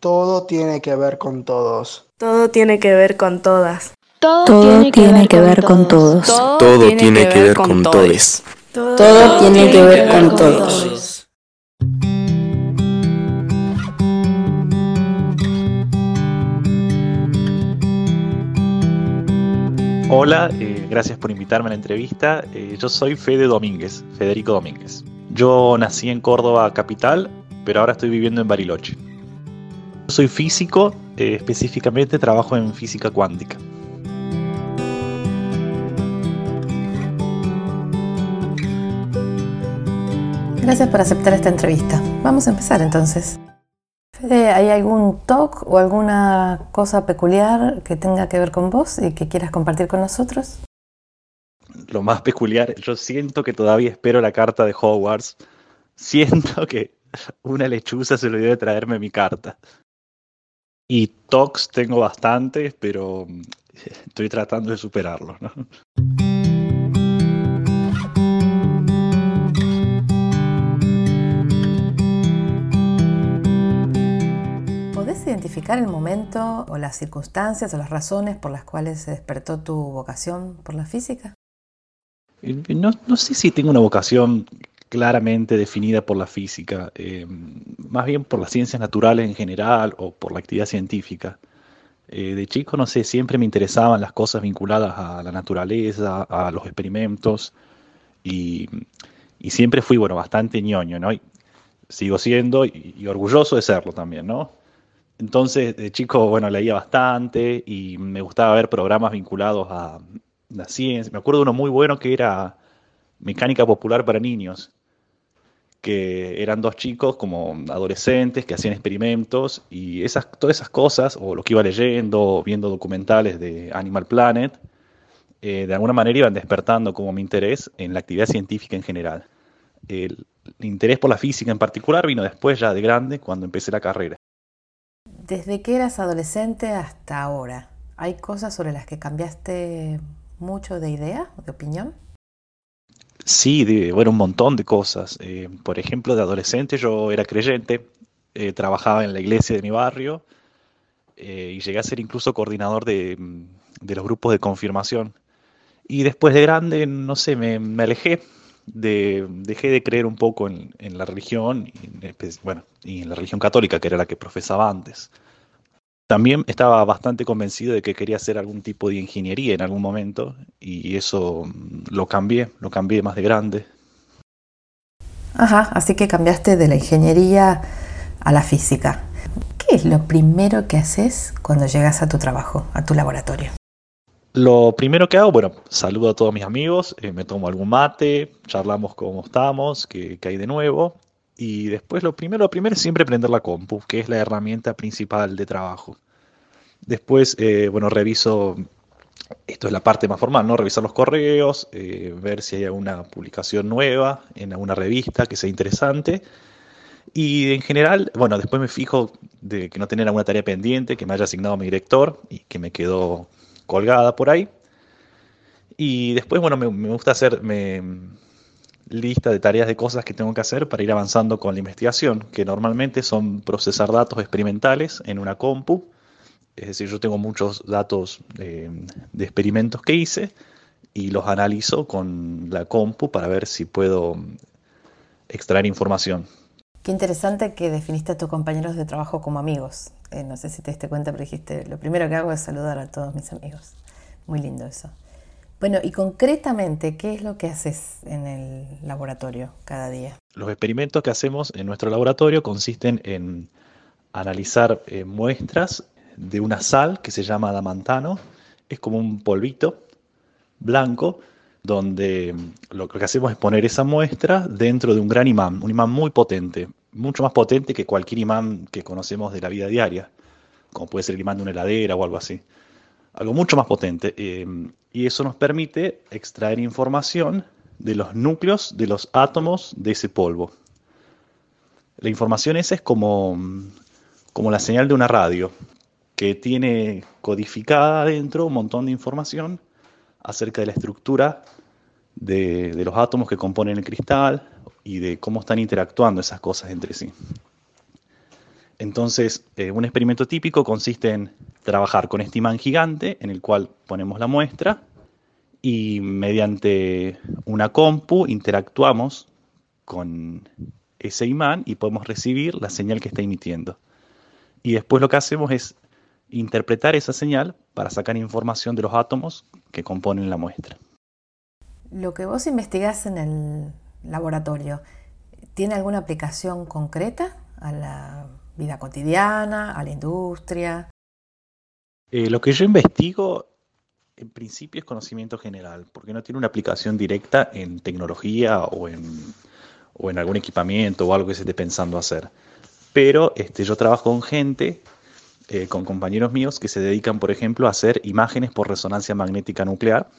Todo tiene que ver con todos. Todo tiene que ver con todas. Todo, Todo tiene que ver con todos. Todo tiene que ver con todos. Todo tiene que ver con todos. Hola, eh, gracias por invitarme a la entrevista. Eh, yo soy Fede Domínguez, Federico Domínguez. Yo nací en Córdoba capital, pero ahora estoy viviendo en Bariloche. Soy físico, eh, específicamente trabajo en física cuántica. Gracias por aceptar esta entrevista. Vamos a empezar entonces. Fede, ¿hay algún talk o alguna cosa peculiar que tenga que ver con vos y que quieras compartir con nosotros? Lo más peculiar, yo siento que todavía espero la carta de Hogwarts. Siento que una lechuza se olvidó de traerme mi carta. Y talks tengo bastantes, pero mm, estoy tratando de superarlos. ¿no? ¿Podés identificar el momento o las circunstancias o las razones por las cuales se despertó tu vocación por la física? Eh, No, no sé si tengo una vocación claramente definida por la física, eh, más bien por las ciencias naturales en general o por la actividad científica. Eh, de chico, no sé, siempre me interesaban las cosas vinculadas a la naturaleza, a los experimentos y, siempre fui, bueno, bastante ñoño, ¿no? Sigo siendo y, y orgulloso de serlo también, ¿no? Entonces, de chico, bueno, leía bastante y me gustaba ver programas vinculados a la ciencia. Me acuerdo uno muy bueno que era Mecánica Popular para Niños, que eran dos chicos como adolescentes que hacían experimentos y esas, todas esas cosas, o lo que iba leyendo, viendo documentales de Animal Planet, eh, de alguna manera iban despertando como mi interés en la actividad científica en general. El interés por la física en particular vino después ya de grande, cuando empecé la carrera. Desde que eras adolescente hasta ahora, ¿hay cosas sobre las que cambiaste mucho de idea, de opinión? Sí, de, bueno, un montón de cosas. Eh, por ejemplo, de adolescente yo era creyente, eh, trabajaba en la iglesia de mi barrio eh, y llegué a ser incluso coordinador de, mm, de los grupos de confirmación. Y después de grande, no sé, me, me alejé, de, dejé de creer un poco en, en la religión, bueno, y en la religión católica, que era la que profesaba antes. También estaba bastante convencido de que quería hacer algún tipo de ingeniería en algún momento y eso mm, lo cambié, lo cambié más de grande. Ajá, así que cambiaste de la ingeniería a la física. ¿Qué es lo primero que haces cuando llegas a tu trabajo, a tu laboratorio? Lo primero que hago, bueno, saludo a todos mis amigos, eh, me tomo algún mate, charlamos cómo estamos, qué, qué hay de nuevo. Y después lo primero, lo primero es siempre prender la compu, que es la herramienta principal de trabajo. Después, eh, bueno, reviso, esto es la parte más formal, ¿no? Revisar los correos, eh, ver si hay alguna publicación nueva en alguna revista que sea interesante. Y en general, bueno, después me fijo de que no tener alguna tarea pendiente que me haya asignado mi director y que me quedó colgada por ahí. Y después, bueno, me, gusta hacer lista de tareas de cosas que tengo que hacer para ir avanzando con la investigación, que normalmente son procesar datos experimentales en una compu. Es decir, yo tengo muchos datos eh, de experimentos que hice y los analizo con la compu para ver si puedo extraer información. Qué interesante que definiste a tus compañeros de trabajo como amigos. Eh, no sé si te diste cuenta, pero dijiste, lo primero que hago es saludar a todos mis amigos. Muy lindo eso. Bueno, y concretamente, ¿qué es lo que haces en el laboratorio cada día? Los experimentos que hacemos en nuestro laboratorio consisten en analizar eh, muestras de una sal que se llama adamantano. Es como un polvito blanco donde mm, lo que hacemos es poner esa muestra dentro de un gran imán, un imán muy potente, mucho más potente que cualquier imán que conocemos de la vida diaria, como puede ser el imán de una heladera o algo así. Algo mucho más potente. eh, y eso nos permite extraer información de los núcleos de los átomos de ese polvo. La información esa es como, como la señal de una radio, que tiene codificada adentro un montón de información acerca de la estructura de, de los átomos que componen el cristal y de cómo están interactuando esas cosas entre sí. Entonces, eh, un experimento típico consiste en trabajar con este imán gigante en el cual ponemos la muestra y mediante una compu interactuamos con ese imán y podemos recibir la señal que está emitiendo. Y después lo que hacemos es interpretar esa señal para sacar información de los átomos que componen la muestra. Lo que vos investigás en el laboratorio, ¿tiene alguna aplicación concreta a la vida cotidiana, a la industria? Eh, lo que yo investigo en principio es conocimiento general, porque no tiene una aplicación directa en tecnología o en, o en algún equipamiento o algo que se esté pensando hacer. Pero este, yo trabajo con gente, eh, con compañeros míos que se dedican, por ejemplo, a hacer imágenes por resonancia magnética nuclear,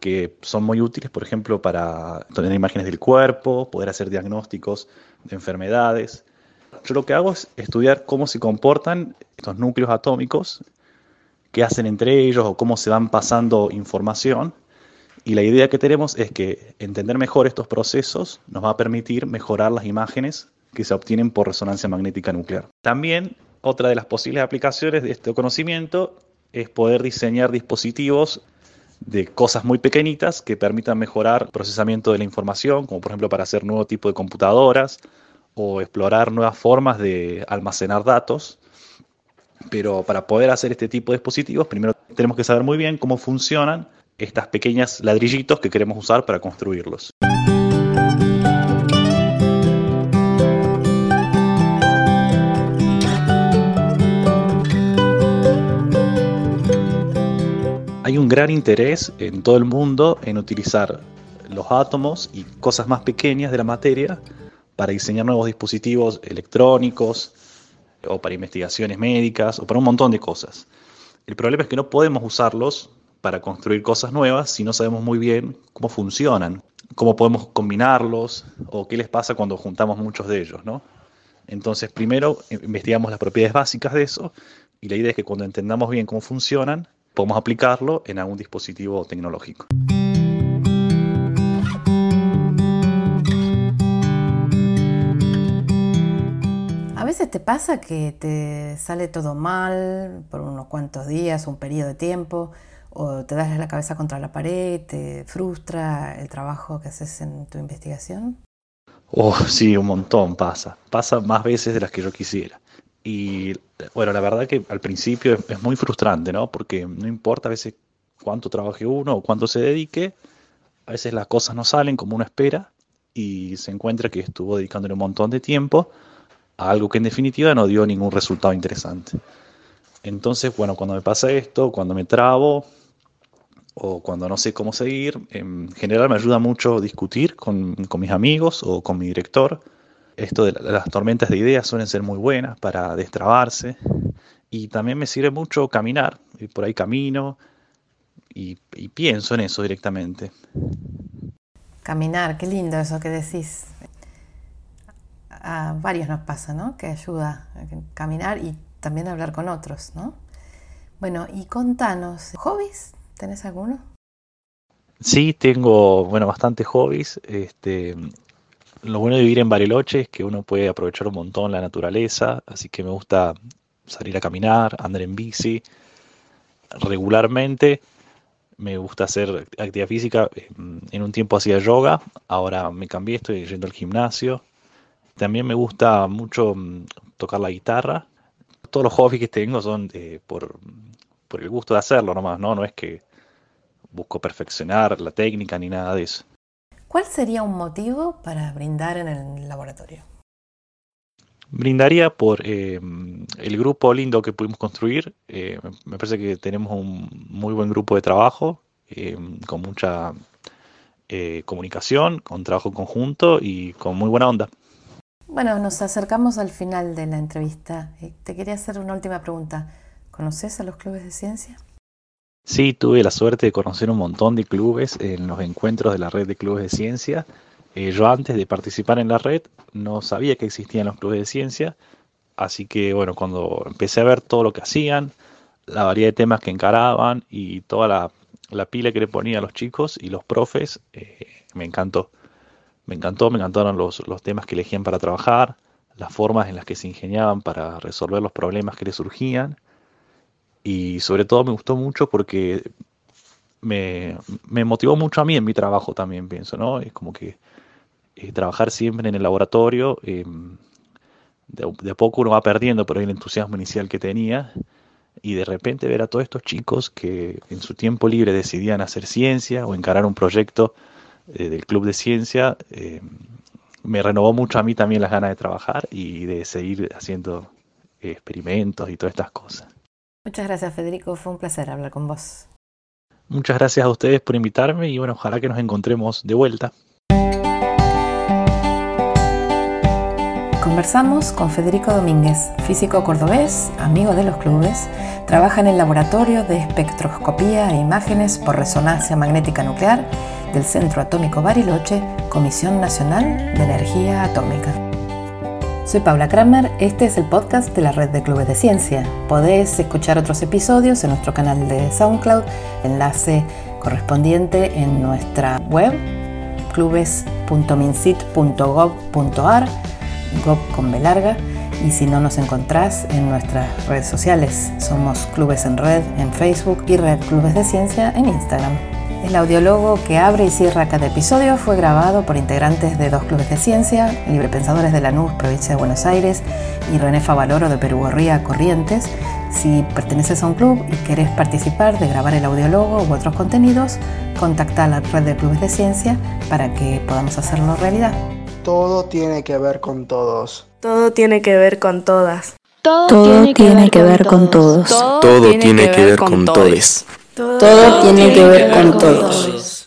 que son muy útiles, por ejemplo, para tener imágenes del cuerpo, poder hacer diagnósticos de enfermedades. Yo lo que hago es estudiar cómo se comportan estos núcleos atómicos qué hacen entre ellos o cómo se van pasando información. Y la idea que tenemos es que entender mejor estos procesos nos va a permitir mejorar las imágenes que se obtienen por resonancia magnética nuclear. También otra de las posibles aplicaciones de este conocimiento es poder diseñar dispositivos de cosas muy pequeñitas que permitan mejorar el procesamiento de la información, como por ejemplo para hacer nuevo tipo de computadoras o explorar nuevas formas de almacenar datos pero para poder hacer este tipo de dispositivos, primero tenemos que saber muy bien cómo funcionan estas pequeñas ladrillitos que queremos usar para construirlos. Hay un gran interés en todo el mundo en utilizar los átomos y cosas más pequeñas de la materia para diseñar nuevos dispositivos electrónicos, o para investigaciones médicas o para un montón de cosas. El problema es que no podemos usarlos para construir cosas nuevas si no sabemos muy bien cómo funcionan, cómo podemos combinarlos o qué les pasa cuando juntamos muchos de ellos, ¿no? Entonces, primero investigamos las propiedades básicas de eso y la idea es que cuando entendamos bien cómo funcionan, podemos aplicarlo en algún dispositivo tecnológico. Veces te pasa que te sale todo mal por unos cuantos días, un periodo de tiempo, o te das la cabeza contra la pared, te frustra el trabajo que haces en tu investigación? Oh, sí, un montón pasa. Pasa más veces de las que yo quisiera. Y bueno, la verdad que al principio es, muy frustrante, ¿no? Porque no importa a veces cuánto trabaje uno o cuánto se dedique, a veces las cosas no salen como uno espera y se encuentra que estuvo dedicándole un montón de tiempo algo que en definitiva no dio ningún resultado interesante. Entonces, bueno, cuando me pasa esto, cuando me trabo o cuando no sé cómo seguir, en general me ayuda mucho discutir con, mis amigos o con mi director. Esto de las tormentas de ideas suelen ser muy buenas para destrabarse y también me sirve mucho caminar, y por ahí camino y, y pienso en eso directamente. Caminar, qué lindo eso que decís a varios nos pasa, ¿no? Que ayuda a caminar y también a hablar con otros, ¿no? Bueno, y contanos, ¿hobbies? ¿Tenés alguno? Sí, tengo, bueno, bastantes hobbies. Este, lo bueno de vivir en Bariloche es que uno puede aprovechar un montón la naturaleza, así que me gusta salir a caminar, andar en bici. Regularmente me gusta hacer actividad física. En un tiempo hacía yoga, ahora me cambié, estoy yendo al gimnasio. También me gusta mucho mm, tocar la guitarra. Todos los hobbies que tengo son eh, por, el gusto de hacerlo nomás, ¿no? No es que busco perfeccionar la técnica ni nada de eso. ¿Cuál sería un motivo para brindar en el laboratorio? Brindaría por eh, el grupo lindo que pudimos construir. Eh, me parece que tenemos un muy buen grupo de trabajo, con mucha comunicación, con trabajo conjunto y con muy buena onda. Bueno, nos acercamos al final de la entrevista. Eh, te quería hacer una última pregunta. ¿Conoces a los clubes de ciencia? Sí, tuve la suerte de conocer un montón de clubes en los encuentros de la red de clubes de ciencia. Eh, yo antes de participar en la red no sabía que existían los clubes de ciencia, así que bueno, cuando empecé a ver todo lo que hacían, la variedad de temas que encaraban y toda la, pila que le ponían los chicos y los profes, eh, me encantó. Me encantó, me encantaron los, temas que elegían para trabajar, las formas en las que se ingeniaban para resolver los problemas que les surgían. Y sobre todo me gustó mucho porque me, motivó mucho a mí en mi trabajo también, pienso, ¿no? Es como que eh, trabajar siempre en el laboratorio, em, de, de, a poco uno va perdiendo por ahí el entusiasmo inicial que tenía y de repente ver a todos estos chicos que en su tiempo libre decidían hacer ciencia o encarar un proyecto eh, del club de ciencia, em, me renovó mucho a mí también las ganas de trabajar y de seguir haciendo experimentos y todas estas cosas. Muchas gracias Federico, fue un placer hablar con vos. Muchas gracias a ustedes por invitarme y bueno, ojalá que nos encontremos de vuelta. Conversamos con Federico Domínguez, físico cordobés, amigo de los clubes, trabaja en el laboratorio de espectroscopía e imágenes por resonancia magnética nuclear del Centro Atómico Bariloche, Comisión Nacional de Energía Atómica. Soy Paula Kramer, este es el podcast de la Red de Clubes de Ciencia. Podés escuchar otros episodios en nuestro canal de SoundCloud, enlace correspondiente en nuestra web clubes.minsit.gov.ar, gov con B larga, y si no nos encontrás en nuestras redes sociales, somos Clubes en Red en Facebook y Red Clubes de Ciencia en Instagram. El audiólogo que abre y cierra cada episodio fue grabado por integrantes de dos clubes de ciencia, Librepensadores de Lanús, provincia de Buenos Aires, y René Favaloro de Perú Gorría, Corrientes. Si perteneces a un club y querés participar de grabar el audiólogo u otros contenidos, contacta a la red de clubes de ciencia para que podamos hacerlo realidad. Todo tiene que ver con todos. Todo tiene que ver con todas. Todo, tiene, que ver con todos. Todo tiene que ver con todos. Todo tiene que ver con todos.